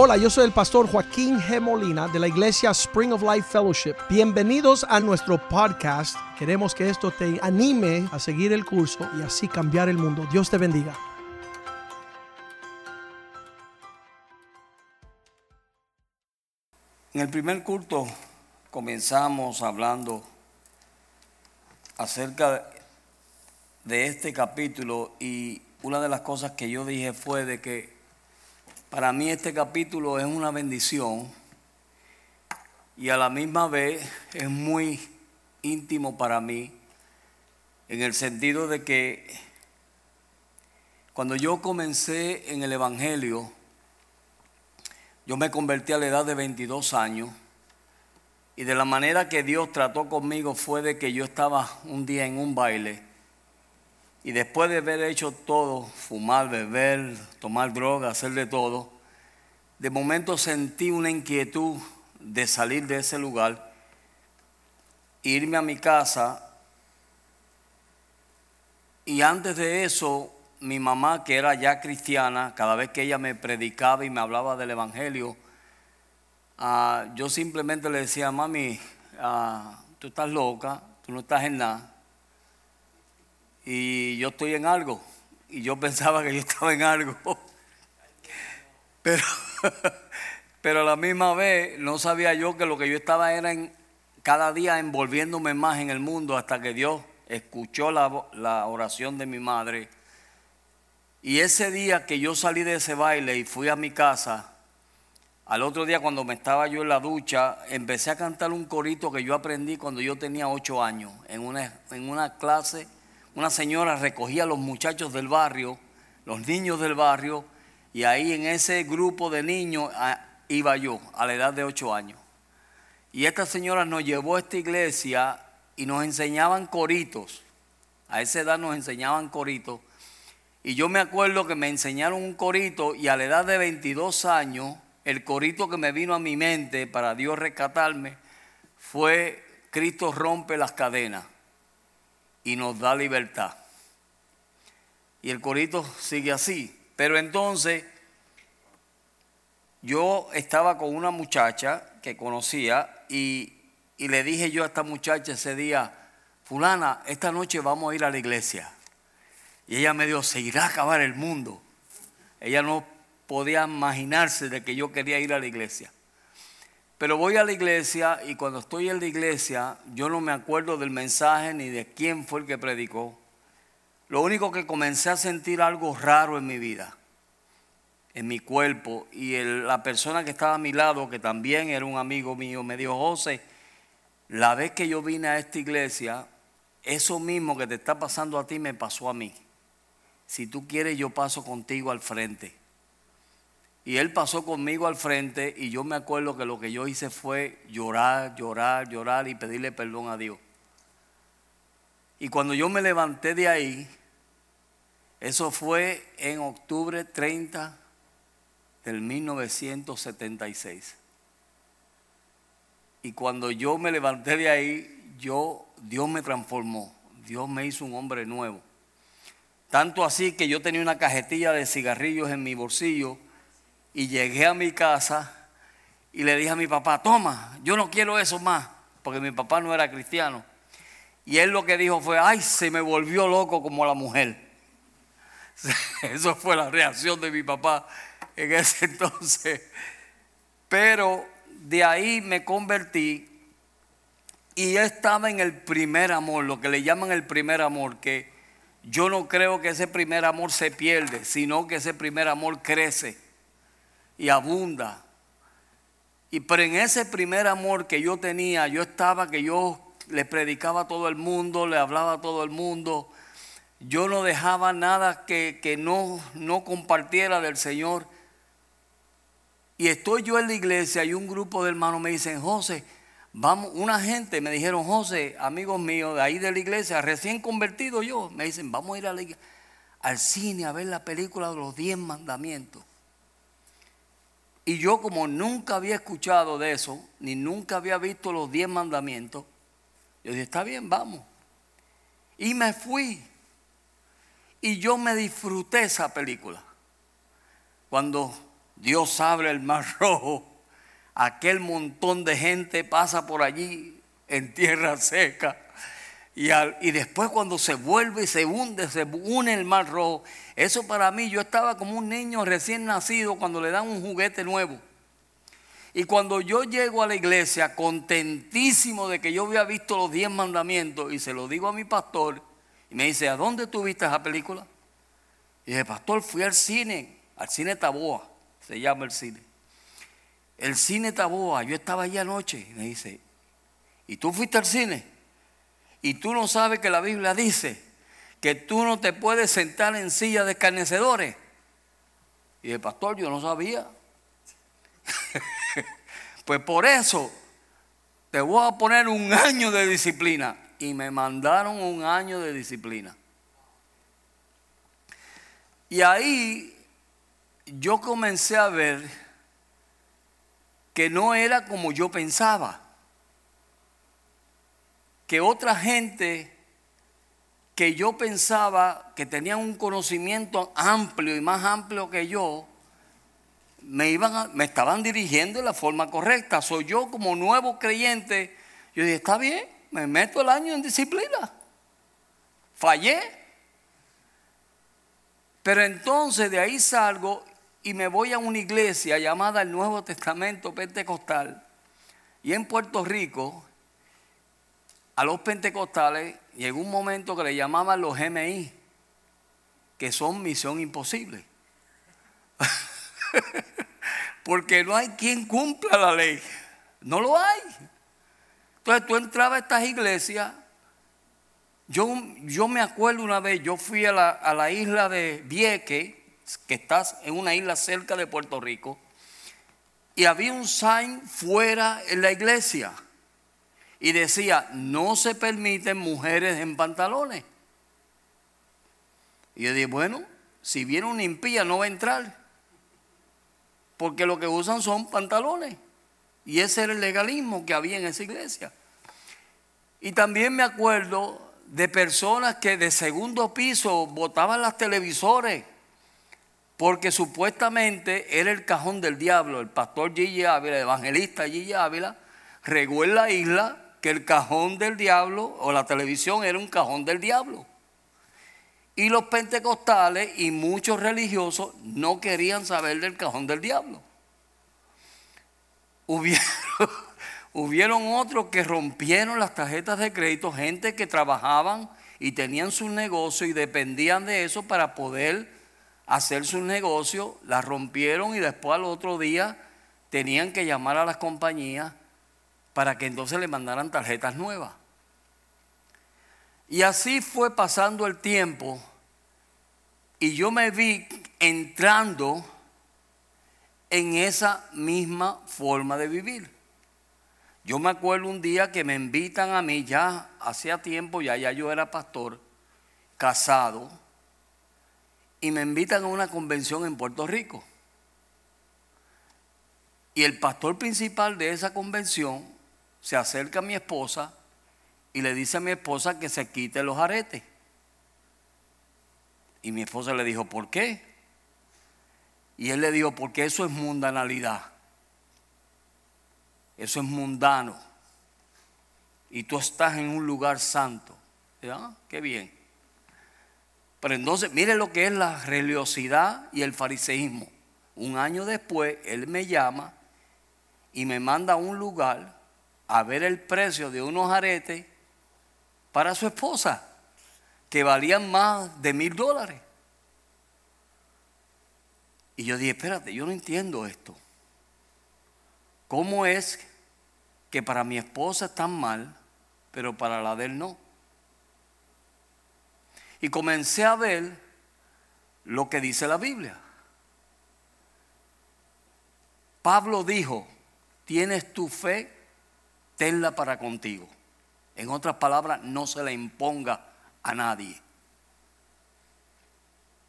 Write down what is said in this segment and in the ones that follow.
Hola, yo soy el pastor Joaquín G. Molina de la iglesia Spring of Life Fellowship. Bienvenidos a nuestro podcast. Queremos que esto te anime a seguir el curso y así cambiar el mundo. Dios te bendiga. En el primer culto comenzamos hablando acerca de este capítulo y una de las cosas que yo dije fue de que para mí este capítulo es una bendición y a la misma vez es muy íntimo para mí en el sentido de que cuando yo comencé en el Evangelio, yo me convertí a la edad de 22 años y de la manera que Dios trató conmigo fue de que yo estaba un día en un baile y después de haber hecho todo, fumar, beber, tomar droga, hacer de todo, de momento sentí una inquietud de salir de ese lugar, irme a mi casa. Y antes de eso, mi mamá, que era ya cristiana, cada vez que ella me predicaba y me hablaba del Evangelio, ah, yo simplemente le decía, mami, ah, tú estás loca, tú no estás en nada y yo estoy en algo. Y yo pensaba que yo estaba en algo. Pero, pero a la misma vez no sabía yo que lo que yo estaba era en, cada día envolviéndome más en el mundo hasta que Dios escuchó la, oración de mi madre. Y ese día que yo salí de ese baile y fui a mi casa, al otro día cuando me estaba yo en la ducha, empecé a cantar un corito que yo aprendí cuando yo tenía ocho años, en una, en una clase una señora recogía a los muchachos del barrio, los niños del barrio, y ahí en ese grupo de niños ah, iba yo a la edad de ocho años. Y esta señora nos llevó a esta iglesia y nos enseñaban coritos. A esa edad nos enseñaban coritos. Y yo me acuerdo que me enseñaron un corito y a la edad de 22 años, el corito que me vino a mi mente para Dios rescatarme fue Cristo rompe las cadenas y nos da libertad. Y el corito sigue así. Pero entonces yo estaba con una muchacha que conocía y, y, le dije yo a esta muchacha ese día, fulana, esta noche vamos a ir a la iglesia. Y ella me dijo, se irá a acabar el mundo. Ella no podía imaginarse de que yo quería ir a la iglesia. Pero voy a la iglesia y cuando estoy en la iglesia yo no me acuerdo del mensaje ni de quién fue el que predicó. Lo único que comencé a sentir algo raro en mi vida, en mi cuerpo. Y la persona que estaba a mi lado, que también era un amigo mío, me dijo, José, la vez que yo vine a esta iglesia, eso mismo que te está pasando a ti me pasó a mí. Si tú quieres, yo paso contigo al frente. Y él pasó conmigo al frente y yo me acuerdo que lo que yo hice fue llorar, llorar, llorar y pedirle perdón a Dios. Y cuando yo me levanté de ahí, eso fue en octubre 30 del 1976. Y cuando yo me levanté de ahí, yo, Dios me transformó, Dios me hizo un hombre nuevo. Tanto así que yo tenía una cajetilla de cigarrillos en mi bolsillo y llegué a mi casa y le dije a mi papá, toma, yo no quiero eso más, porque mi papá no era cristiano. Y él lo que dijo fue, ay, se me volvió loco como la mujer. Eso fue la reacción de mi papá en ese entonces. Pero de ahí me convertí y estaba en el primer amor, lo que le llaman el primer amor, que yo no creo que ese primer amor se pierde, sino que ese primer amor crece y abunda. Y pero en ese primer amor que yo tenía, yo estaba que yo le predicaba a todo el mundo, le hablaba a todo el mundo. Yo no dejaba nada que, que no, no compartiera del Señor. Y estoy yo en la iglesia y un grupo de hermanos me dicen, José, vamos, una gente me dijeron, José, amigos míos de ahí de la iglesia, recién convertido yo, me dicen, vamos a ir a al cine a ver la película de los diez mandamientos. Y yo como nunca había escuchado de eso, ni nunca había visto los diez mandamientos, yo dije, está bien, vamos. Y me fui. Y yo me disfruté esa película. Cuando Dios abre el mar rojo, aquel montón de gente pasa por allí en tierra seca. Y, y, después cuando se vuelve y se hunde, se une el mar rojo. Eso para mí, yo estaba como un niño recién nacido cuando le dan un juguete nuevo. Y cuando yo llego a la iglesia, contentísimo de que yo había visto los diez mandamientos, y se lo digo a mi pastor, y me dice, ¿a dónde tú viste esa película? Y dije, pastor, fui al cine, al cine Taboa, se llama el cine. El cine Taboa, yo estaba allí anoche, y me dice, ¿y tú fuiste al cine? Y tú no sabes que la Biblia dice que tú no te puedes sentar en silla de escarnecedores. Y el pastor, yo no sabía. pues por eso te voy a poner un año de disciplina. Y me mandaron un año de disciplina. Y ahí yo comencé a ver que no era como yo pensaba. Que otra gente que yo pensaba que tenían un conocimiento amplio y más amplio que yo, me, iban me estaban dirigiendo de la forma correcta. Soy yo como nuevo creyente, yo dije, está bien, me meto el año en disciplina. Fallé. Pero entonces de ahí salgo y me voy a una iglesia llamada el Nuevo Testamento Pentecostal. Y en Puerto Rico, a los pentecostales llegó un momento que le llamaban los GMI, que son misión imposible. Porque no hay quien cumpla la ley. No lo hay. Entonces tú entrabas a estas iglesias. Yo, yo me acuerdo una vez, yo fui a la, a la isla de Vieque, que estás en una isla cerca de Puerto Rico, y había un sign fuera en la iglesia. Y decía, no se permiten mujeres en pantalones. Y yo dije, bueno, si viene una impía no va a entrar porque lo que usan son pantalones. Y ese era el legalismo que había en esa iglesia. Y también me acuerdo de personas que de segundo piso botaban las televisores porque supuestamente era el cajón del diablo. El pastor Gigi Ávila, el evangelista Gigi Ávila, regó en la isla que el cajón del diablo o la televisión era un cajón del diablo. Y los pentecostales y muchos religiosos no querían saber del cajón del diablo. Hubieron, otros que rompieron las tarjetas de crédito, gente que trabajaban y tenían su negocio y dependían de eso para poder hacer su negocio, las rompieron y después al otro día tenían que llamar a las compañías para que entonces le mandaran tarjetas nuevas. Y así fue pasando el tiempo y yo me vi entrando en esa misma forma de vivir. Yo me acuerdo un día que me invitan a mí, ya hacía tiempo, ya, ya yo era pastor, casado, y me invitan a una convención en Puerto Rico. Y el pastor principal de esa convención se acerca a mi esposa y le dice a mi esposa que se quite los aretes. Y mi esposa le dijo, ¿por qué? Y él le dijo, porque eso es mundanalidad. Eso es mundano. Y tú estás en un lugar santo. ¿Ya? Qué bien. Pero entonces, mire lo que es la religiosidad y el fariseísmo. Un año después, él me llama y me manda a un lugar a ver el precio de unos aretes para su esposa, que valían más de mil dólares. Y yo dije, espérate, yo no entiendo esto. ¿Cómo es que para mi esposa están mal, pero para la de él no? Y comencé a ver lo que dice la Biblia. Pablo dijo, tienes tu fe, tenla para contigo. En otras palabras, no se la imponga a nadie.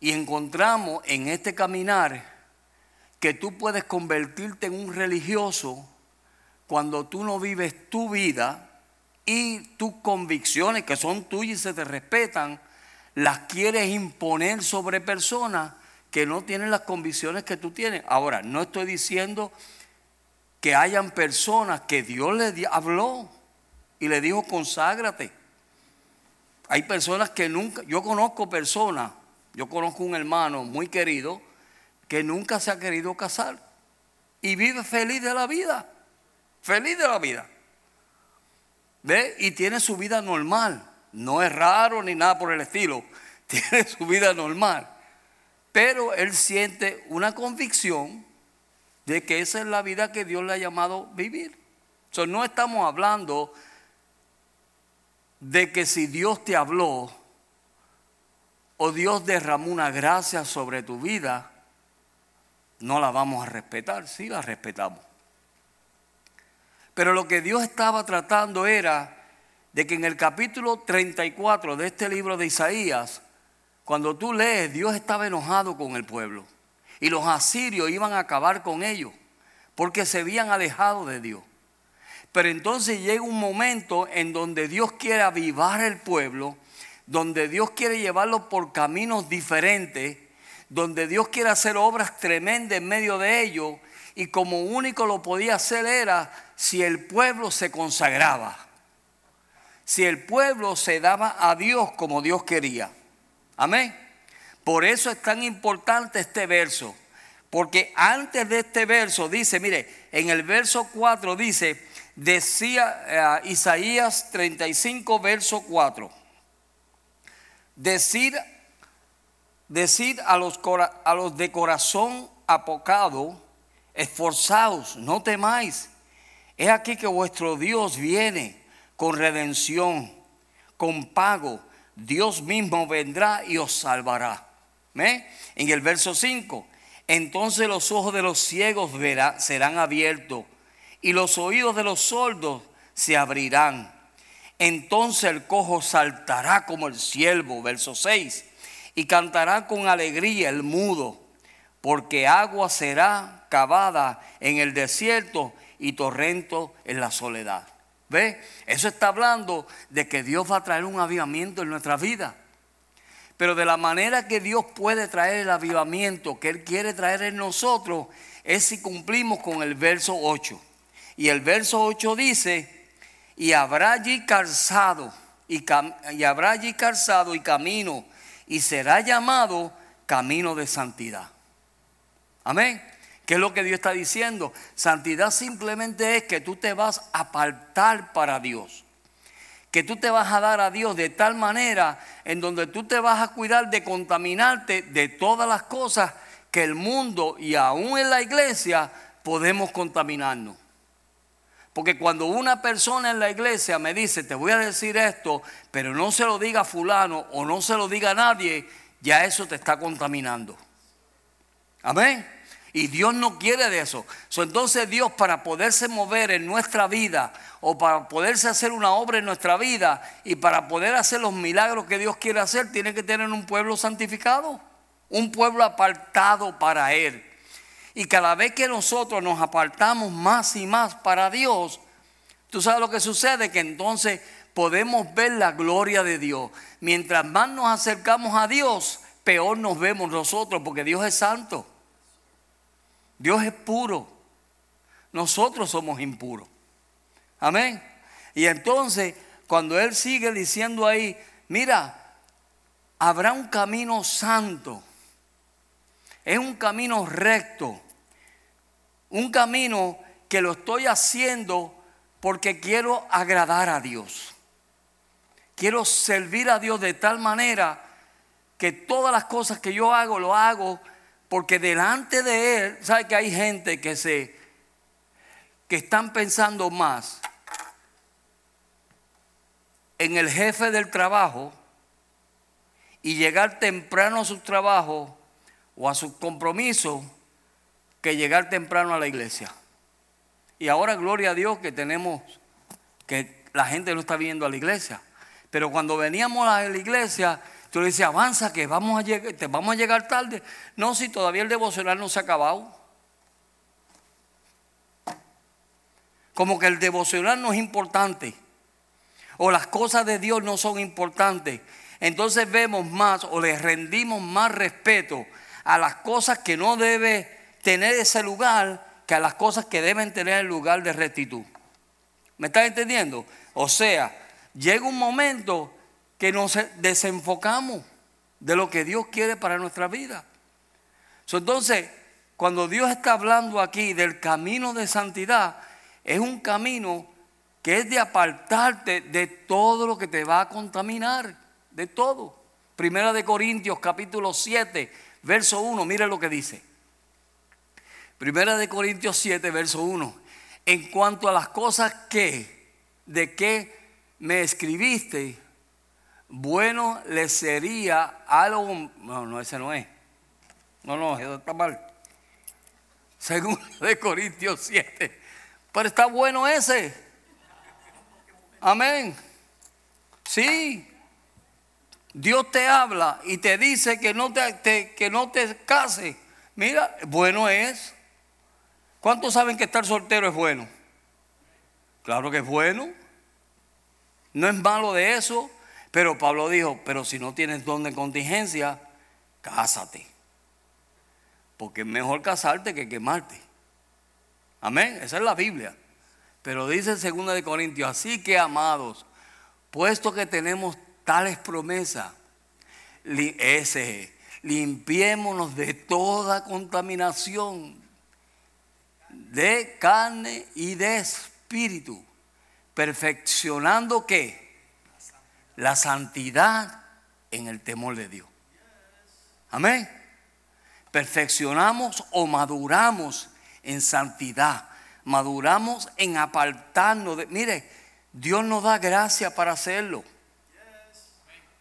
Y encontramos en este caminar que tú puedes convertirte en un religioso cuando tú no vives tu vida y tus convicciones que son tuyas y se te respetan, las quieres imponer sobre personas que no tienen las convicciones que tú tienes. Ahora, no estoy diciendo que hayan personas que Dios le habló y le dijo conságrate. Hay personas que nunca, yo conozco personas, yo conozco un hermano muy querido que nunca se ha querido casar y vive feliz de la vida, feliz de la vida. ¿Ve? Y tiene su vida normal. No es raro ni nada por el estilo. Tiene su vida normal. Pero él siente una convicción de que esa es la vida que Dios le ha llamado vivir. So, no estamos hablando de que si Dios te habló o Dios derramó una gracia sobre tu vida, no la vamos a respetar. Sí la respetamos. Pero lo que Dios estaba tratando era de que en el capítulo 34 de este libro de Isaías, cuando tú lees, Dios estaba enojado con el pueblo. Y los asirios iban a acabar con ellos, porque se habían alejado de Dios. Pero entonces llega un momento en donde Dios quiere avivar el pueblo, donde Dios quiere llevarlo por caminos diferentes, donde Dios quiere hacer obras tremendas en medio de ellos, y como único lo podía hacer era si el pueblo se consagraba, si el pueblo se daba a Dios como Dios quería. Amén. Por eso es tan importante este verso. Porque antes de este verso dice, mire, en el verso 4 dice, decía eh, Isaías 35, verso 4, decir, decir a, los, a los de corazón apocado, esforzaos, no temáis. Es aquí que vuestro Dios viene con redención, con pago. Dios mismo vendrá y os salvará. En el verso 5, entonces los ojos de los ciegos serán abiertos y los oídos de los sordos se abrirán. Entonces el cojo saltará como el siervo, verso 6, y cantará con alegría el mudo, porque agua será cavada en el desierto y torrento en la soledad. ¿Ve? Eso está hablando de que Dios va a traer un avivamiento en nuestra vida. Pero de la manera que Dios puede traer el avivamiento que Él quiere traer en nosotros es si cumplimos con el verso 8. Y el verso 8 dice, y habrá allí calzado, y, y habrá allí calzado y camino, y será llamado camino de santidad. Amén. ¿Qué es lo que Dios está diciendo? Santidad simplemente es que tú te vas a apartar para Dios que tú te vas a dar a Dios de tal manera en donde tú te vas a cuidar de contaminarte de todas las cosas que el mundo y aún en la iglesia podemos contaminarnos. Porque cuando una persona en la iglesia me dice, te voy a decir esto, pero no se lo diga a fulano o no se lo diga a nadie, ya eso te está contaminando. Amén. Y Dios no quiere de eso. entonces Dios para poderse mover en nuestra vida o para poderse hacer una obra en nuestra vida y para poder hacer los milagros que Dios quiere hacer, tiene que tener un pueblo santificado, un pueblo apartado para Él. Y cada vez que nosotros nos apartamos más y más para Dios, tú sabes lo que sucede, que entonces podemos ver la gloria de Dios. Mientras más nos acercamos a Dios, peor nos vemos nosotros, porque Dios es santo. Dios es puro. Nosotros somos impuros. Amén. Y entonces, cuando Él sigue diciendo ahí, mira, habrá un camino santo. Es un camino recto. Un camino que lo estoy haciendo porque quiero agradar a Dios. Quiero servir a Dios de tal manera que todas las cosas que yo hago, lo hago porque delante de Él, ¿sabe que hay gente que se que están pensando más en el jefe del trabajo y llegar temprano a su trabajo o a su compromiso que llegar temprano a la iglesia. Y ahora gloria a Dios que tenemos que la gente no está viendo a la iglesia. Pero cuando veníamos a la iglesia Tú le dices, avanza que vamos a llegar, te vamos a llegar tarde. No, si todavía el devocional no se ha acabado. Como que el devocional no es importante. O las cosas de Dios no son importantes. Entonces vemos más o le rendimos más respeto a las cosas que no debe tener ese lugar que a las cosas que deben tener el lugar de rectitud. ¿Me estás entendiendo? O sea, llega un momento que nos desenfocamos de lo que Dios quiere para nuestra vida. Entonces, cuando Dios está hablando aquí del camino de santidad, es un camino que es de apartarte de todo lo que te va a contaminar, de todo. Primera de Corintios capítulo 7, verso 1, mire lo que dice. Primera de Corintios 7, verso 1. En cuanto a las cosas que, de que me escribiste, bueno le sería algo. No, no, ese no es. No, no, eso está mal. Según de Corintios 7. Pero está bueno ese. Amén. Sí. Dios te habla y te dice que no te, que no te cases. Mira, bueno es. ¿Cuántos saben que estar soltero es bueno? Claro que es bueno. No es malo de eso. Pero Pablo dijo, pero si no tienes don de contingencia, cásate. Porque es mejor casarte que quemarte. Amén. Esa es la Biblia. Pero dice en 2 de Corintios, así que amados, puesto que tenemos tales promesas, ese, limpiémonos de toda contaminación de carne y de espíritu, perfeccionando qué? La santidad en el temor de Dios. Amén. Perfeccionamos o maduramos en santidad. Maduramos en apartarnos de... Mire, Dios nos da gracia para hacerlo.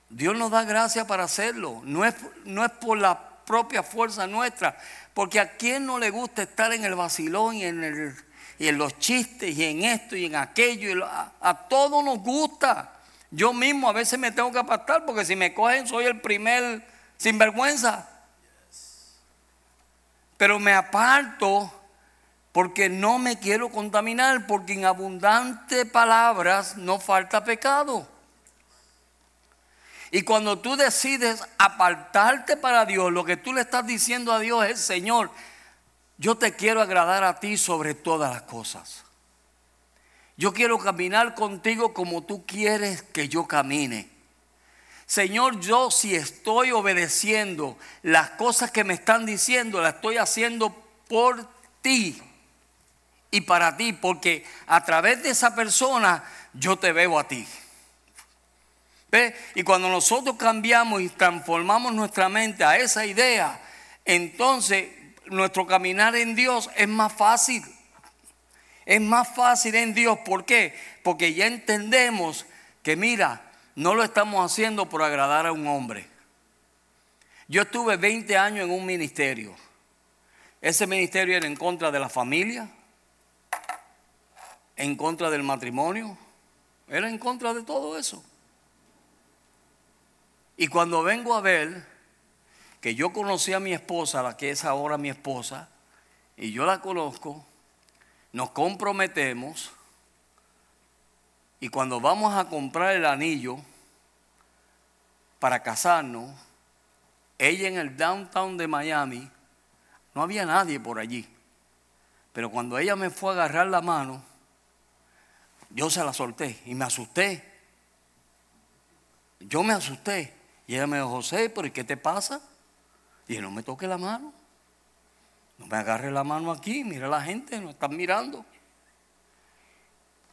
Dios nos da gracia para hacerlo. No es, no es por la propia fuerza nuestra. Porque a quien no le gusta estar en el vacilón y en, el, y en los chistes y en esto y en aquello. a, a todos nos gusta. Yo mismo a veces me tengo que apartar porque si me cogen soy el primer sinvergüenza. Pero me aparto porque no me quiero contaminar, porque en abundantes palabras no falta pecado. Y cuando tú decides apartarte para Dios, lo que tú le estás diciendo a Dios es, Señor, yo te quiero agradar a ti sobre todas las cosas. Yo quiero caminar contigo como tú quieres que yo camine. Señor, yo si estoy obedeciendo las cosas que me están diciendo, las estoy haciendo por ti y para ti, porque a través de esa persona yo te veo a ti. ¿Ve? Y cuando nosotros cambiamos y transformamos nuestra mente a esa idea, entonces nuestro caminar en Dios es más fácil. Es más fácil en Dios. ¿Por qué? Porque ya entendemos que mira, no lo estamos haciendo por agradar a un hombre. Yo estuve 20 años en un ministerio. Ese ministerio era en contra de la familia, en contra del matrimonio, era en contra de todo eso. Y cuando vengo a ver que yo conocí a mi esposa, la que es ahora mi esposa, y yo la conozco, nos comprometemos y cuando vamos a comprar el anillo para casarnos, ella en el downtown de Miami, no había nadie por allí. Pero cuando ella me fue a agarrar la mano, yo se la solté y me asusté. Yo me asusté. Y ella me dijo, José, ¿pero qué te pasa? Y no me toque la mano. Me agarre la mano aquí, mira la gente, nos están mirando.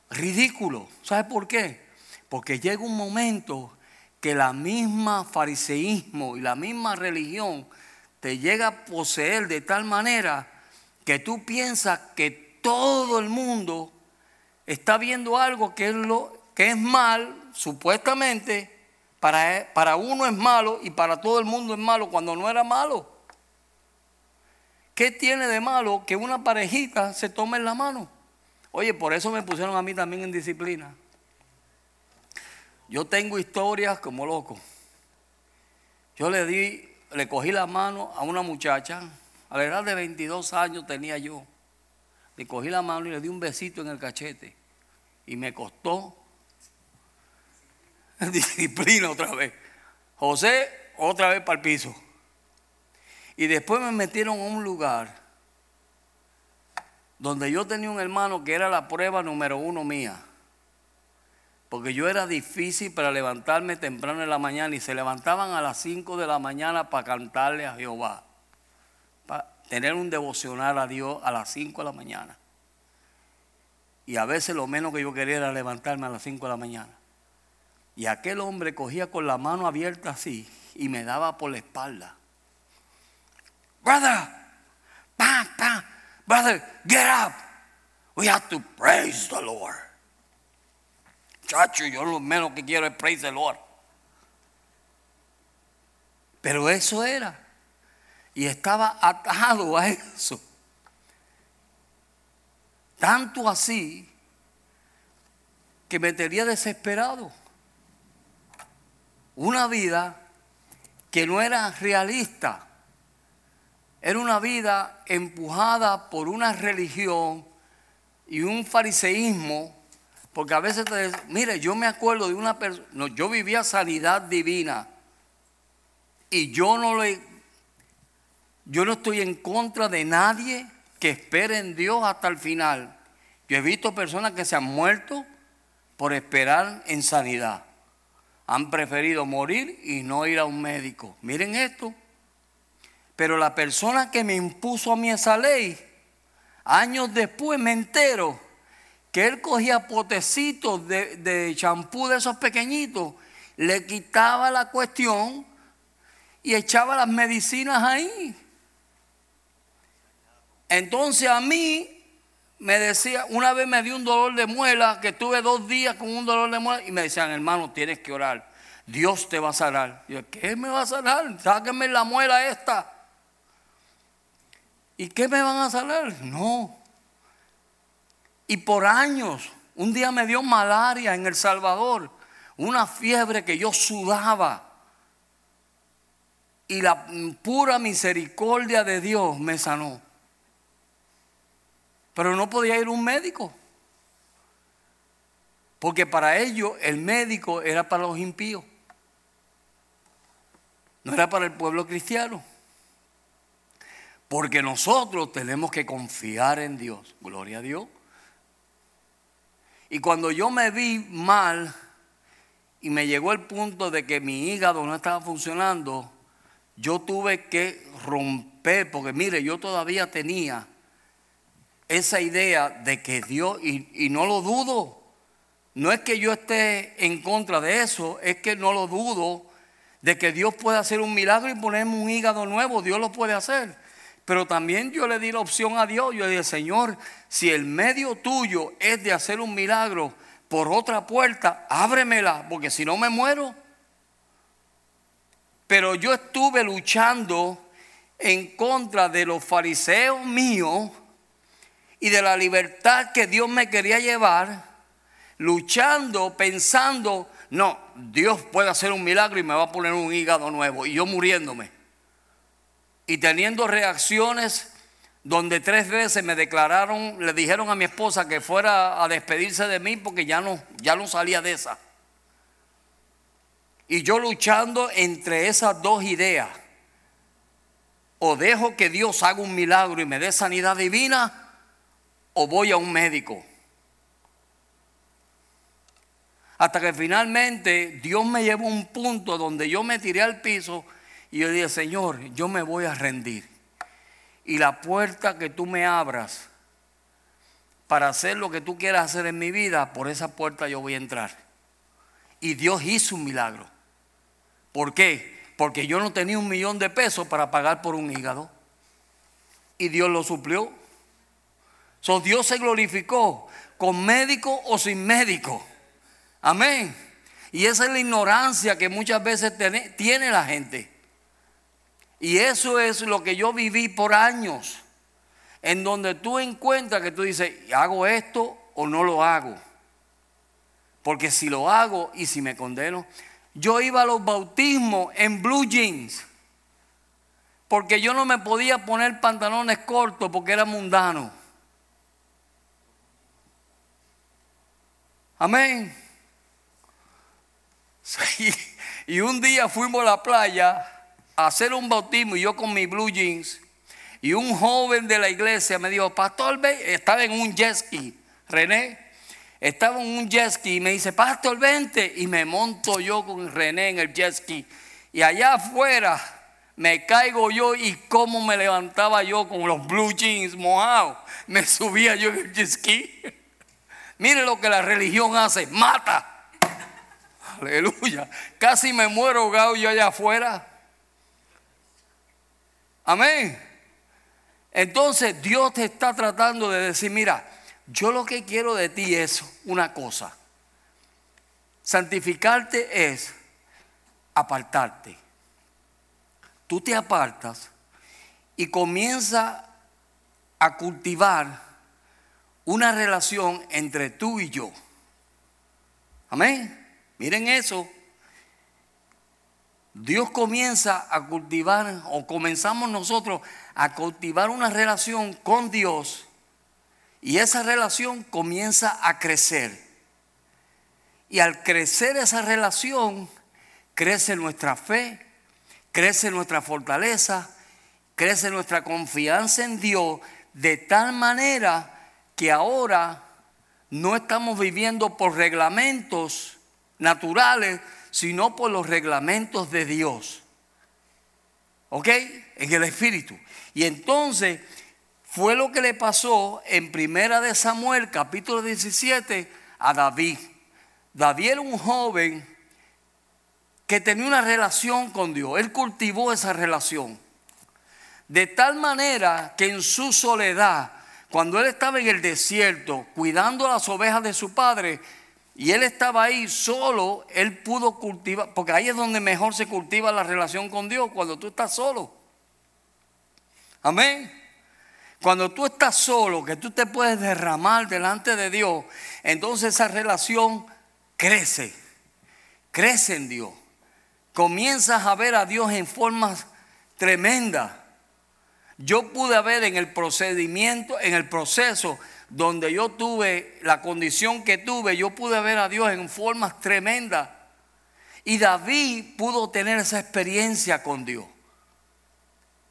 Ridículo. ¿Sabe por qué? Porque llega un momento que la misma fariseísmo y la misma religión te llega a poseer de tal manera que tú piensas que todo el mundo está viendo algo que es, lo, que es mal, supuestamente, para, para uno es malo y para todo el mundo es malo cuando no era malo. ¿Qué tiene de malo que una parejita se tome en la mano? Oye, por eso me pusieron a mí también en disciplina. Yo tengo historias como loco. Yo le di, le cogí la mano a una muchacha, a la edad de 22 años tenía yo. Le cogí la mano y le di un besito en el cachete. Y me costó disciplina otra vez. José, otra vez para el piso. Y después me metieron a un lugar donde yo tenía un hermano que era la prueba número uno mía. Porque yo era difícil para levantarme temprano en la mañana y se levantaban a las 5 de la mañana para cantarle a Jehová. Para tener un devocional a Dios a las 5 de la mañana. Y a veces lo menos que yo quería era levantarme a las 5 de la mañana. Y aquel hombre cogía con la mano abierta así y me daba por la espalda. Brother, pa, pa, brother, get up. We have to praise the Lord. Chacho, yo lo menos que quiero es praise the Lord. Pero eso era. Y estaba atado a eso. Tanto así que me tenía desesperado. Una vida que no era realista. Era una vida empujada por una religión y un fariseísmo. Porque a veces te mire, yo me acuerdo de una persona, yo vivía sanidad divina. Y yo no le, yo no estoy en contra de nadie que espere en Dios hasta el final. Yo he visto personas que se han muerto por esperar en sanidad. Han preferido morir y no ir a un médico. Miren esto. Pero la persona que me impuso a mí esa ley, años después me entero que él cogía potecitos de champú de esos pequeñitos, le quitaba la cuestión y echaba las medicinas ahí. Entonces a mí me decía, una vez me dio un dolor de muela, que tuve dos días con un dolor de muela, y me decían, hermano, tienes que orar, Dios te va a sanar. Y yo, ¿qué me va a sanar? Sáquenme la muela esta. ¿Y qué me van a sanar? No. Y por años, un día me dio malaria en El Salvador, una fiebre que yo sudaba. Y la pura misericordia de Dios me sanó. Pero no podía ir un médico. Porque para ellos el médico era para los impíos. No era para el pueblo cristiano. Porque nosotros tenemos que confiar en Dios. Gloria a Dios. Y cuando yo me vi mal y me llegó el punto de que mi hígado no estaba funcionando, yo tuve que romper, porque mire, yo todavía tenía esa idea de que Dios, y, no lo dudo, no es que yo esté en contra de eso, es que no lo dudo de que Dios puede hacer un milagro y ponerme un hígado nuevo, Dios lo puede hacer. Pero también yo le di la opción a Dios, yo le dije, Señor, si el medio tuyo es de hacer un milagro por otra puerta, ábremela, porque si no me muero. Pero yo estuve luchando en contra de los fariseos míos y de la libertad que Dios me quería llevar, luchando, pensando, no, Dios puede hacer un milagro y me va a poner un hígado nuevo, y yo muriéndome. Y teniendo reacciones donde tres veces me declararon, le dijeron a mi esposa que fuera a despedirse de mí porque ya no, ya no salía de esa. Y yo luchando entre esas dos ideas. O dejo que Dios haga un milagro y me dé sanidad divina, o voy a un médico. Hasta que finalmente Dios me llevó a un punto donde yo me tiré al piso y yo dije, Señor, yo me voy a rendir. Y la puerta que tú me abras para hacer lo que tú quieras hacer en mi vida, por esa puerta yo voy a entrar. Y Dios hizo un milagro. ¿Por qué? Porque yo no tenía un millón de pesos para pagar por un hígado. Y Dios lo suplió. So, Dios se glorificó con médico o sin médico. Amén. Y esa es la ignorancia que muchas veces tiene la gente. Y eso es lo que yo viví por años. En donde tú encuentras que tú dices, ¿hago esto o no lo hago? Porque si lo hago y si me condeno, yo iba a los bautismos en blue jeans. Porque yo no me podía poner pantalones cortos porque era mundano. Amén. Y un día fuimos a la playa hacer un bautismo y yo con mis blue jeans. Y un joven de la iglesia me dijo, Pastor, estaba en un jet ski, René, estaba en un jet ski y me dice, Pastor, vente. Y me monto yo con René en el jet ski. Y allá afuera me caigo yo y cómo me levantaba yo con los blue jeans mojados. Me subía yo en el jet ski. Mire lo que la religión hace, mata. Aleluya. Casi me muero ahogado yo allá afuera. Amén. Entonces Dios te está tratando de decir, mira, yo lo que quiero de ti es una cosa. Santificarte es apartarte. Tú te apartas y comienza a cultivar una relación entre tú y yo. Amén. Miren eso. Dios comienza a cultivar, o comenzamos nosotros a cultivar una relación con Dios, y esa relación comienza a crecer. Y al crecer esa relación, crece nuestra fe, crece nuestra fortaleza, crece nuestra confianza en Dios, de tal manera que ahora no estamos viviendo por reglamentos naturales, sino por los reglamentos de Dios. ¿Ok? En el Espíritu. Y entonces fue lo que le pasó en Primera de Samuel, capítulo 17, a David. David era un joven que tenía una relación con Dios. Él cultivó esa relación. De tal manera que en su soledad, cuando él estaba en el desierto, cuidando las ovejas de su padre, y él estaba ahí solo, él pudo cultivar, porque ahí es donde mejor se cultiva la relación con Dios, cuando tú estás solo. Amén. Cuando tú estás solo, que tú te puedes derramar delante de Dios, entonces esa relación crece, crece en Dios. Comienzas a ver a Dios en formas tremendas. Yo pude ver en el procedimiento, en el proceso donde yo tuve la condición que tuve, yo pude ver a Dios en formas tremendas. Y David pudo tener esa experiencia con Dios.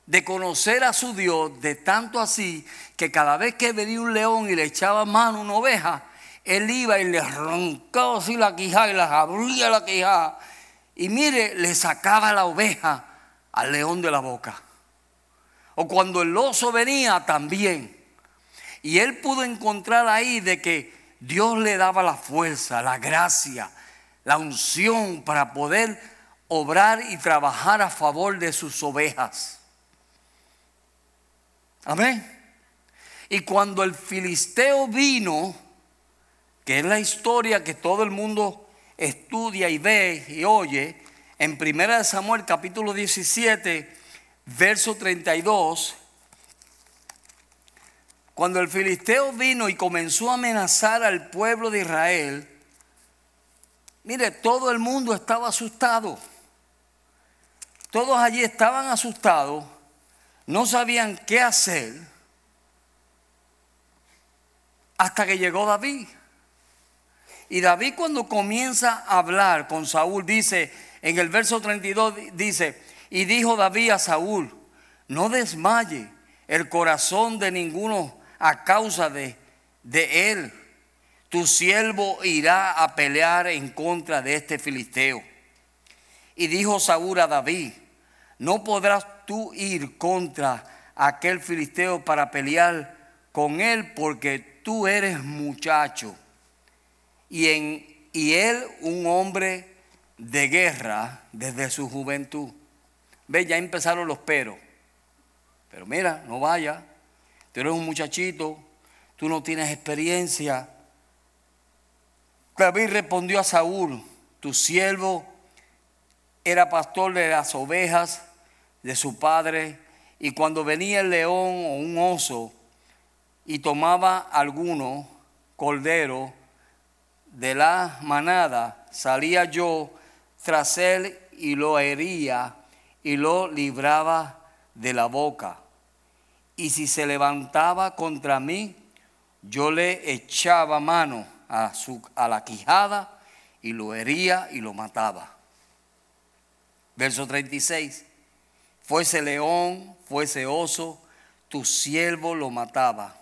De conocer a su Dios, de tanto así que cada vez que venía un león y le echaba mano una oveja, él iba y le arrancaba así la quijada y la abría la quijada. Y mire, le sacaba la oveja al león de la boca. O cuando el oso venía también. Y él pudo encontrar ahí de que Dios le daba la fuerza, la gracia, la unción para poder obrar y trabajar a favor de sus ovejas. Amén. Y cuando el filisteo vino, que es la historia que todo el mundo estudia y ve y oye, en 1 Samuel capítulo 17, verso 32, cuando el filisteo vino y comenzó a amenazar al pueblo de Israel, mire, todo el mundo estaba asustado. Todos allí estaban asustados, no sabían qué hacer, hasta que llegó David. Y David cuando comienza a hablar con Saúl, dice, en el verso 32 dice, y dijo David a Saúl, no desmaye el corazón de ninguno a causa de, de él. Tu siervo irá a pelear en contra de este filisteo. Y dijo Saúl a David, no podrás tú ir contra aquel filisteo para pelear con él porque tú eres muchacho y, en, y él un hombre de guerra desde su juventud. Ve, ya empezaron los peros. Pero mira, no vaya, Tú eres un muchachito, tú no tienes experiencia. David respondió a Saúl, tu siervo era pastor de las ovejas de su padre, y cuando venía el león o un oso y tomaba alguno cordero de la manada, salía yo tras él y lo hería y lo libraba de la boca y si se levantaba contra mí, yo le echaba mano a, su, a la quijada y lo hería y lo mataba. Verso 36. fuese león, fuese oso, tu siervo lo mataba.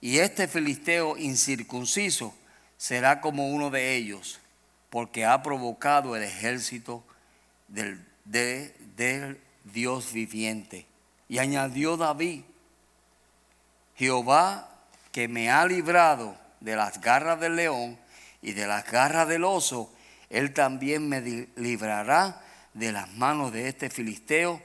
Y este filisteo incircunciso será como uno de ellos, porque ha provocado el ejército del, del Dios viviente. Y añadió David, Jehová que me ha librado de las garras del león y de las garras del oso, él también me librará de las manos de este filisteo.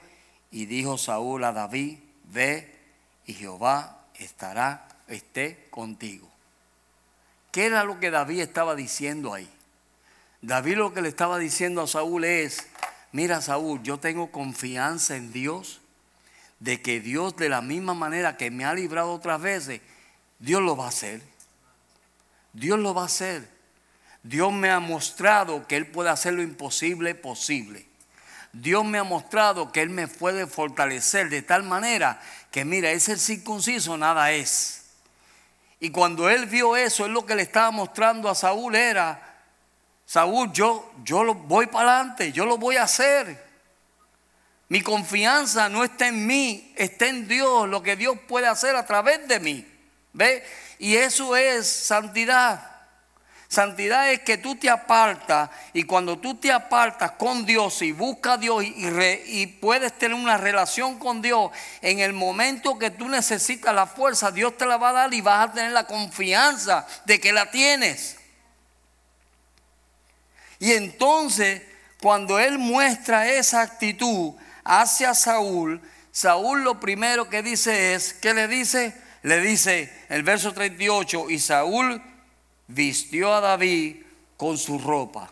Y dijo Saúl a David, ve y Jehová estará, esté contigo. ¿Qué era lo que David estaba diciendo ahí? David lo que le estaba diciendo a Saúl es, mira Saúl, yo tengo confianza en Dios, de que Dios de la misma manera que me ha librado otras veces, Dios lo va a hacer. Dios lo va a hacer. Dios me ha mostrado que Él puede hacer lo imposible posible. Dios me ha mostrado que Él me puede fortalecer de tal manera que mira, ese circunciso nada es. Y cuando Él vio eso, Él lo que le estaba mostrando a Saúl era, Saúl, yo, yo lo voy para adelante, yo lo voy a hacer. Mi confianza no está en mí, está en Dios, lo que Dios puede hacer a través de mí. ¿Ve? Y eso es santidad. Santidad es que tú te apartas y cuando tú te apartas con Dios y buscas a Dios y, puedes tener una relación con Dios, en el momento que tú necesitas la fuerza, Dios te la va a dar y vas a tener la confianza de que la tienes. Y entonces, cuando Él muestra esa actitud hacia Saúl, Saúl lo primero que dice es, ¿qué le dice? Le dice el verso 38, y Saúl vistió a David con su ropa.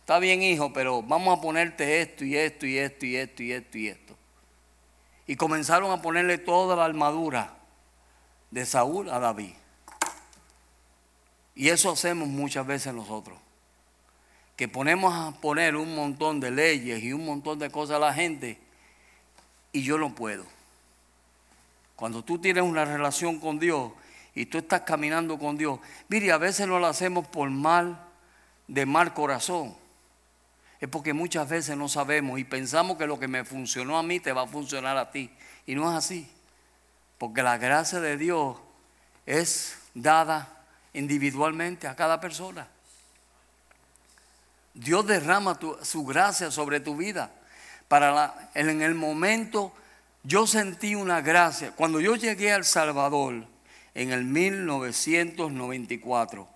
Está bien, hijo, pero vamos a ponerte esto y esto y esto y esto y esto y esto. Y comenzaron a ponerle toda la armadura de Saúl a David. Y eso hacemos muchas veces nosotros. Que ponemos a poner un montón de leyes y un montón de cosas a la gente y yo no puedo. Cuando tú tienes una relación con Dios, y tú estás caminando con Dios, mire, a veces no lo hacemos por mal, de mal corazón. Es porque muchas veces no sabemos y pensamos que lo que me funcionó a mí te va a funcionar a ti. Y no es así. Porque la gracia de Dios es dada individualmente a cada persona. Dios derrama su gracia sobre tu vida. Para en el momento yo sentí una gracia. Cuando yo llegué al Salvador, en el 1994.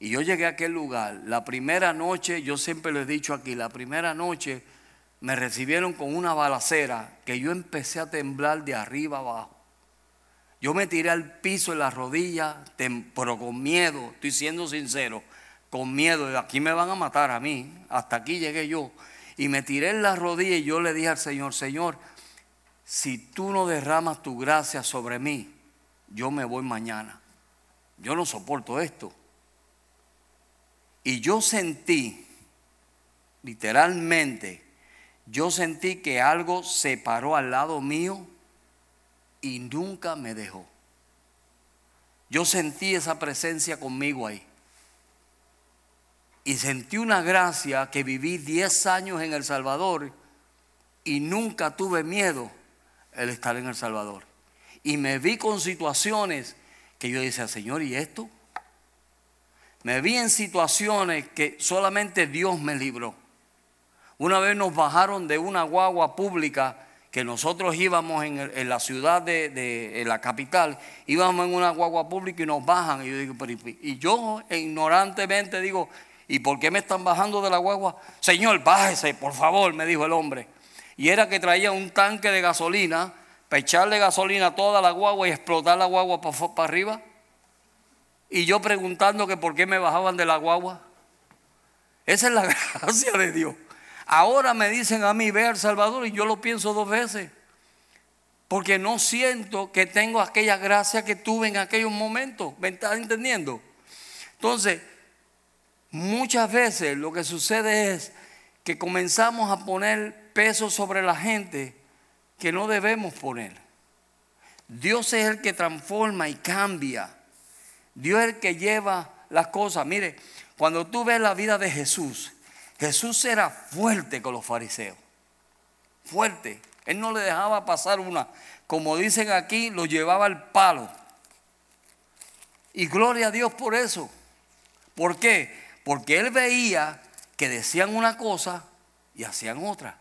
Y yo llegué a aquel lugar. La primera noche, yo siempre lo he dicho aquí, la primera noche me recibieron con una balacera que yo empecé a temblar de arriba abajo. Yo me tiré al piso en las rodillas, pero con miedo, estoy siendo sincero, con miedo, aquí me van a matar a mí, hasta aquí llegué yo. Y me tiré en las rodillas y yo le dije al Señor, Señor, si tú no derramas tu gracia sobre mí, yo me voy mañana. Yo no soporto esto. Y yo sentí, literalmente, yo sentí que algo se paró al lado mío y nunca me dejó. Yo sentí esa presencia conmigo ahí. Y sentí una gracia que viví 10 años en El Salvador y nunca tuve miedo el estar en El Salvador. Y me vi con situaciones que yo decía, Señor, ¿y esto? Me vi en situaciones que solamente Dios me libró. Una vez nos bajaron de una guagua pública que nosotros íbamos en, la ciudad de, la capital, íbamos en una guagua pública y nos bajan. Y yo, digo, y yo ignorantemente digo, ¿y por qué me están bajando de la guagua? Señor, bájese, por favor, me dijo el hombre. Y era que traía un tanque de gasolina para echarle gasolina a toda la guagua y explotar la guagua para arriba. Y yo preguntando que por qué me bajaban de la guagua. Esa es la gracia de Dios. Ahora me dicen a mí, ve al Salvador y yo lo pienso dos veces. Porque no siento que tengo aquella gracia que tuve en aquellos momentos. ¿Me estás entendiendo? Entonces, muchas veces lo que sucede es que comenzamos a poner peso sobre la gente que no debemos poner. Dios es el que transforma y cambia. Dios es el que lleva las cosas. Mire, cuando tú ves la vida de Jesús, Jesús era fuerte con los fariseos. fuerte. Él no le dejaba pasar una. Como dicen aquí, lo llevaba al palo. Y gloria a Dios por eso. ¿Por qué? Porque él veía que decían una cosa y hacían otra.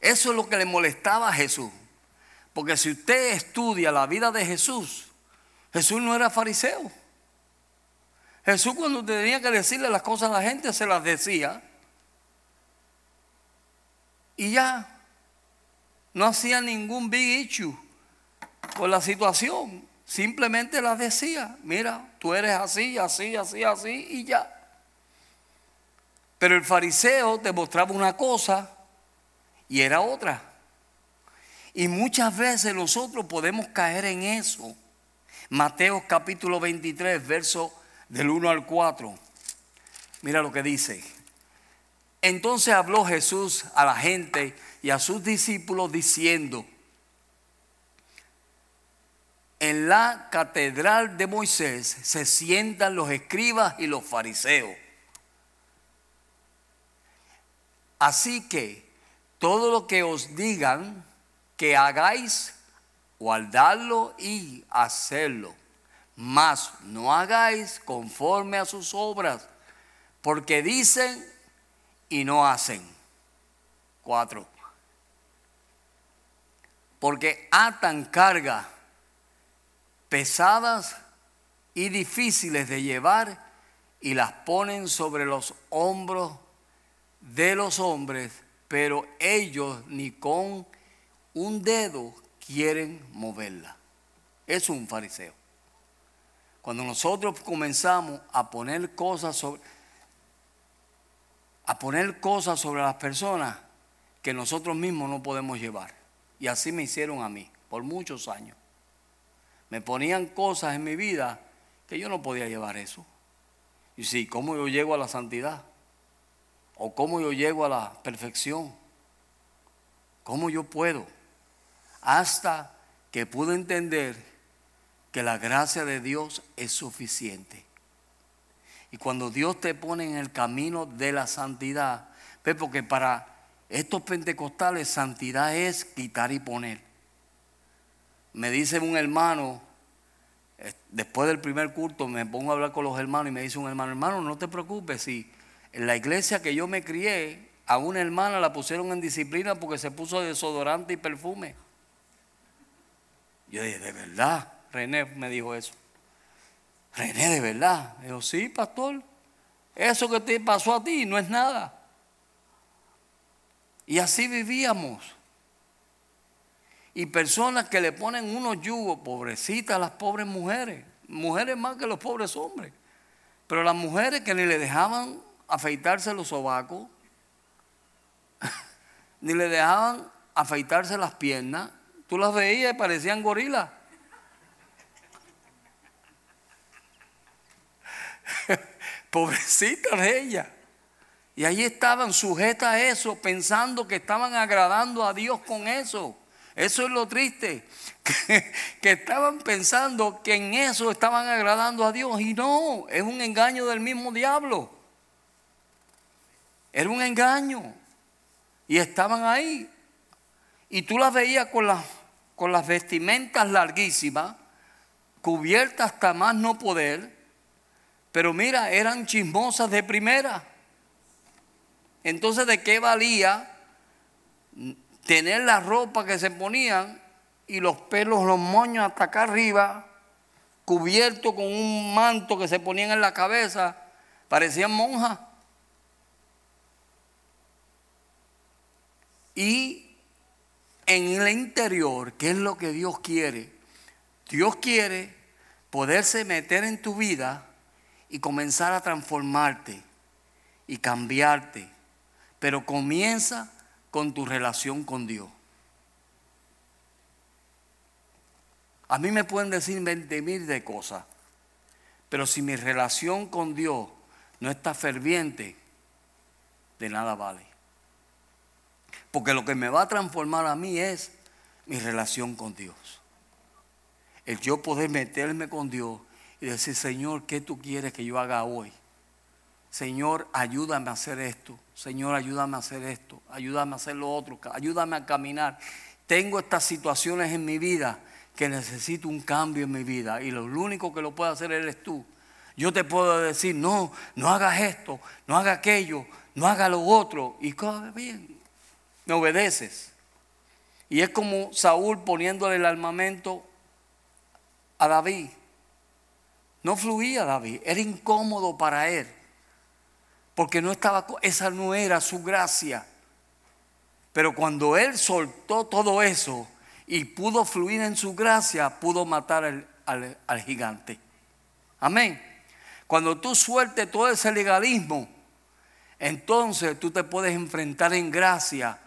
Eso es lo que le molestaba a Jesús. Porque si usted estudia la vida de Jesús, Jesús no era fariseo. Jesús cuando tenía que decirle las cosas a la gente se las decía. Y ya no hacía ningún big issue por la situación. Simplemente las decía, mira, tú eres así, así, así, así y ya. Pero el fariseo te mostraba una cosa y era otra. Y muchas veces nosotros podemos caer en eso. Mateo capítulo 23, verso del 1 al 4. Mira lo que dice. Entonces habló Jesús a la gente y a sus discípulos diciendo, en la catedral de Moisés se sientan los escribas y los fariseos. Así que todo lo que os digan que hagáis, guardarlo y hacerlo. Mas no hagáis conforme a sus obras, porque dicen y no hacen. Cuatro. Porque atan carga pesadas y difíciles de llevar y las ponen sobre los hombros de los hombres, pero ellos ni con un dedo quieren moverla. Es un fariseo. Cuando nosotros comenzamos a poner cosas sobre a poner cosas sobre las personas que nosotros mismos no podemos llevar. Y así me hicieron a mí por muchos años. Me ponían cosas en mi vida que yo no podía llevar eso. Y sí, ¿cómo yo llego a la santidad? ¿O cómo yo llego a la perfección? ¿Cómo yo puedo? Hasta que pude entender que la gracia de Dios es suficiente. Y cuando Dios te pone en el camino de la santidad, ve porque para estos pentecostales santidad es quitar y poner. Me dice un hermano, eh, después del primer culto me pongo a hablar con los hermanos y me dice un hermano, hermano, no te preocupes, si en la iglesia que yo me crié, a una hermana la pusieron en disciplina porque se puso desodorante y perfume. Yo dije, de verdad, René me dijo eso. René, de verdad. Dijo, sí, pastor. Eso que te pasó a ti no es nada. Y así vivíamos. Y personas que le ponen unos yugos, pobrecitas las pobres mujeres. Mujeres más que los pobres hombres. Pero las mujeres que ni le dejaban afeitarse los sobacos, ni le dejaban afeitarse las piernas, tú las veías y parecían gorilas. Pobrecitas de ella. Y ahí estaban sujetas a eso, pensando que estaban agradando a Dios con eso. Eso es lo triste, que, estaban pensando que en eso estaban agradando a Dios. Y no, es un engaño del mismo diablo. Era un engaño. Y estaban ahí. Y tú las veías con las, con las vestimentas larguísimas, cubiertas hasta más no poder pero mira, eran chismosas de primera. Entonces, ¿de qué valía tener la ropa que se ponían y los pelos, los moños hasta acá arriba, cubiertos con un manto que se ponían en la cabeza? Parecían monjas. Y en el interior, ¿qué es lo que Dios quiere? Dios quiere poderse meter en tu vida y comenzar a transformarte y cambiarte. Pero comienza con tu relación con Dios. A mí me pueden decir 20 mil de cosas, pero si mi relación con Dios no está ferviente, de nada vale. Porque lo que me va a transformar a mí es mi relación con Dios. El yo poder meterme con Dios y decir, Señor, ¿qué tú quieres que yo haga hoy? Señor, ayúdame a hacer esto. Señor, ayúdame a hacer esto. Ayúdame a hacer lo otro. Ayúdame a caminar. Tengo estas situaciones en mi vida que necesito un cambio en mi vida. Y lo único que lo puede hacer eres tú. Yo te puedo decir, no, no hagas esto, no hagas aquello, no hagas lo otro. Y bien, me obedeces. Y es como Saúl poniéndole el armamento a David. No fluía David, era incómodo para él. Porque no estaba, esa no era su gracia. Pero cuando él soltó todo eso y pudo fluir en su gracia, pudo matar al, al gigante. Amén. Cuando tú sueltes todo ese legalismo, entonces tú te puedes enfrentar en gracia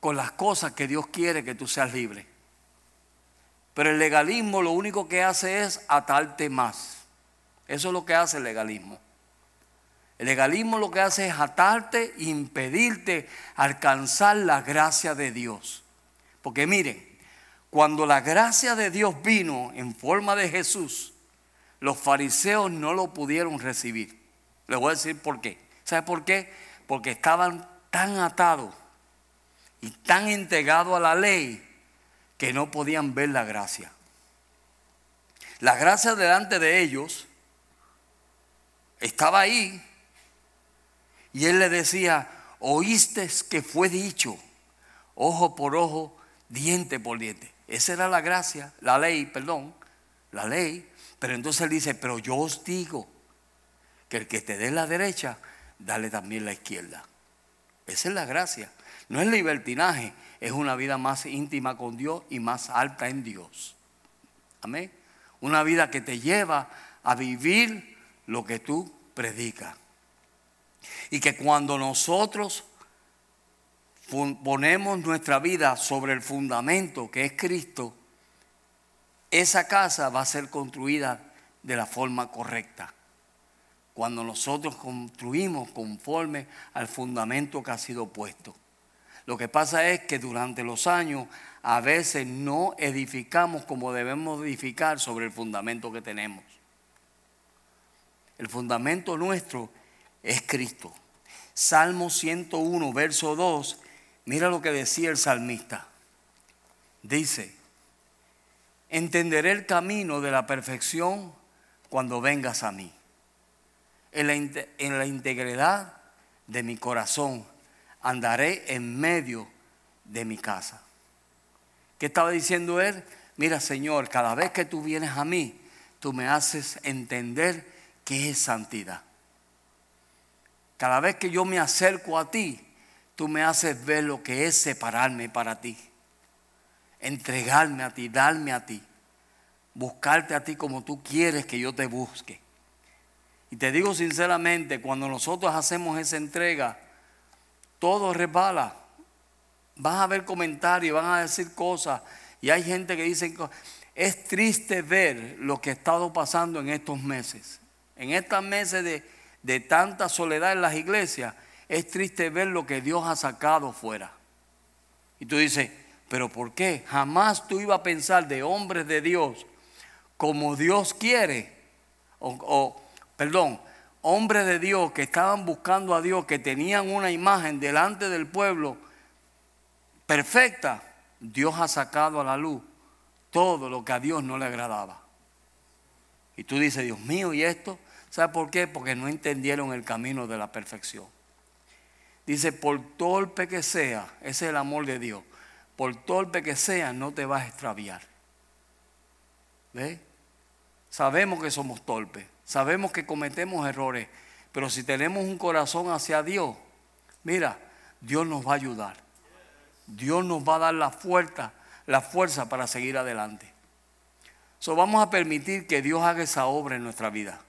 con las cosas que Dios quiere que tú seas libre. Pero el legalismo lo único que hace es atarte más. Eso es lo que hace el legalismo. El legalismo lo que hace es atarte impedirte alcanzar la gracia de Dios. Porque miren, cuando la gracia de Dios vino en forma de Jesús, los fariseos no lo pudieron recibir. Les voy a decir por qué. ¿Sabe por qué? Porque estaban tan atados y tan entregados a la ley que no podían ver la gracia. La gracia delante de ellos estaba ahí y él le decía, oíste que fue dicho, ojo por ojo, diente por diente. Esa era la gracia, la ley, perdón, la ley. Pero entonces él dice, pero yo os digo que el que te dé la derecha, dale también la izquierda. Esa es la gracia. No es libertinaje, es una vida más íntima con Dios y más alta en Dios. Amén. Una vida que te lleva a vivir lo que tú predicas. Y que cuando nosotros ponemos nuestra vida sobre el fundamento que es Cristo, esa casa va a ser construida de la forma correcta. Cuando nosotros construimos conforme al fundamento que ha sido puesto. Lo que pasa es que durante los años a veces no edificamos como debemos edificar sobre el fundamento que tenemos. El fundamento nuestro es Cristo. Salmo 101, verso 2, mira lo que decía el salmista. Dice, entenderé el camino de la perfección cuando vengas a mí. En la, en la integridad de mi corazón andaré en medio de mi casa. ¿Qué estaba diciendo él? Mira, Señor, cada vez que tú vienes a mí, tú me haces entender qué es santidad. Cada vez que yo me acerco a ti, tú me haces ver lo que es separarme para ti, entregarme a ti, darme a ti, buscarte a ti como tú quieres que yo te busque. Y te digo sinceramente, cuando nosotros hacemos esa entrega, todo resbala. Vas a ver comentarios, van a decir cosas. Y hay gente que dice, es triste ver lo que ha estado pasando en estos meses. En estos meses de, de tanta soledad en las iglesias, es triste ver lo que Dios ha sacado fuera. Y tú dices, pero ¿por qué? Jamás tú ibas a pensar de hombres de Dios como Dios quiere. O, o perdón, hombres de Dios que estaban buscando a Dios, que tenían una imagen delante del pueblo perfecta, Dios ha sacado a la luz todo lo que a Dios no le agradaba. Y tú dices, Dios mío, ¿y esto? ¿Sabes por qué? Porque no entendieron el camino de la perfección. Dice, por torpe que sea, ese es el amor de Dios, por torpe que sea, no te vas a extraviar. ¿Ves? Sabemos que somos torpes, Sabemos que cometemos errores, pero si tenemos un corazón hacia Dios, mira, Dios nos va a ayudar. Dios nos va a dar la fuerza, la fuerza para seguir adelante. So, vamos a permitir que Dios haga esa obra en nuestra vida.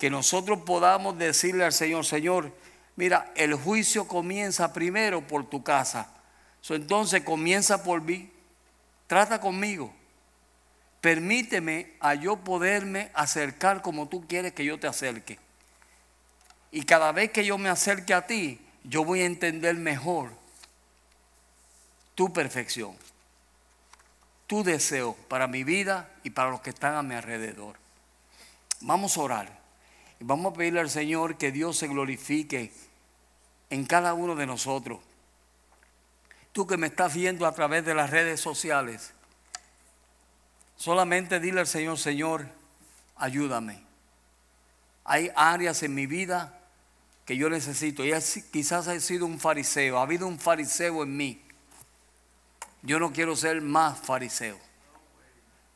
Que nosotros podamos decirle al Señor, Señor, mira, el juicio comienza primero por tu casa. So, entonces comienza por mí. Trata conmigo. Permíteme a yo poderme acercar como tú quieres que yo te acerque. Y cada vez que yo me acerque a ti, yo voy a entender mejor tu perfección, tu deseo para mi vida y para los que están a mi alrededor. Vamos a orar. Vamos a pedirle al Señor que Dios se glorifique en cada uno de nosotros. Tú que me estás viendo a través de las redes sociales, solamente dile al Señor, Señor, ayúdame. Hay áreas en mi vida que yo necesito. Y quizás he sido un fariseo, ha habido un fariseo en mí. Yo no quiero ser más fariseo.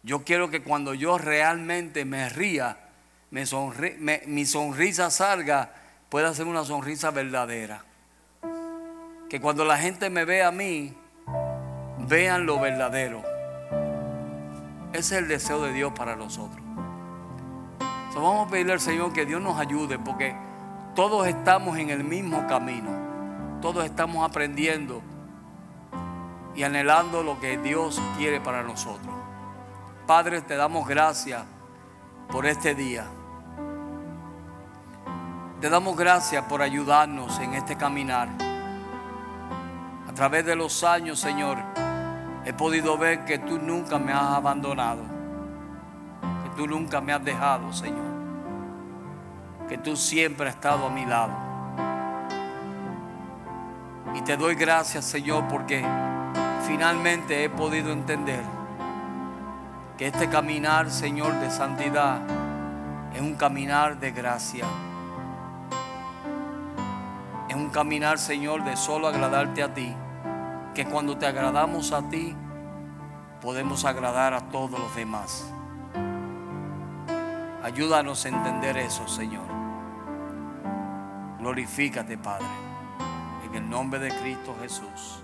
Yo quiero que cuando yo realmente me ría, mi sonrisa salga, pueda ser una sonrisa verdadera. Que cuando la gente me vea a mí, vean lo verdadero. Ese es el deseo de Dios para nosotros. vamos a pedirle al Señor que Dios nos ayude porque todos estamos en el mismo camino. Todos estamos aprendiendo y anhelando lo que Dios quiere para nosotros. Padre, te damos gracias por este día. Te damos gracias por ayudarnos en este caminar. A través de los años, Señor, he podido ver que tú nunca me has abandonado, que tú nunca me has dejado, Señor, que tú siempre has estado a mi lado. Y te doy gracias, Señor, porque finalmente he podido entender que este caminar, Señor, de santidad es un caminar de gracia un caminar, Señor, de solo agradarte a ti. Que cuando te agradamos a ti, podemos agradar a todos los demás. Ayúdanos a entender eso, Señor. Glorifícate, Padre. En el nombre de Cristo Jesús.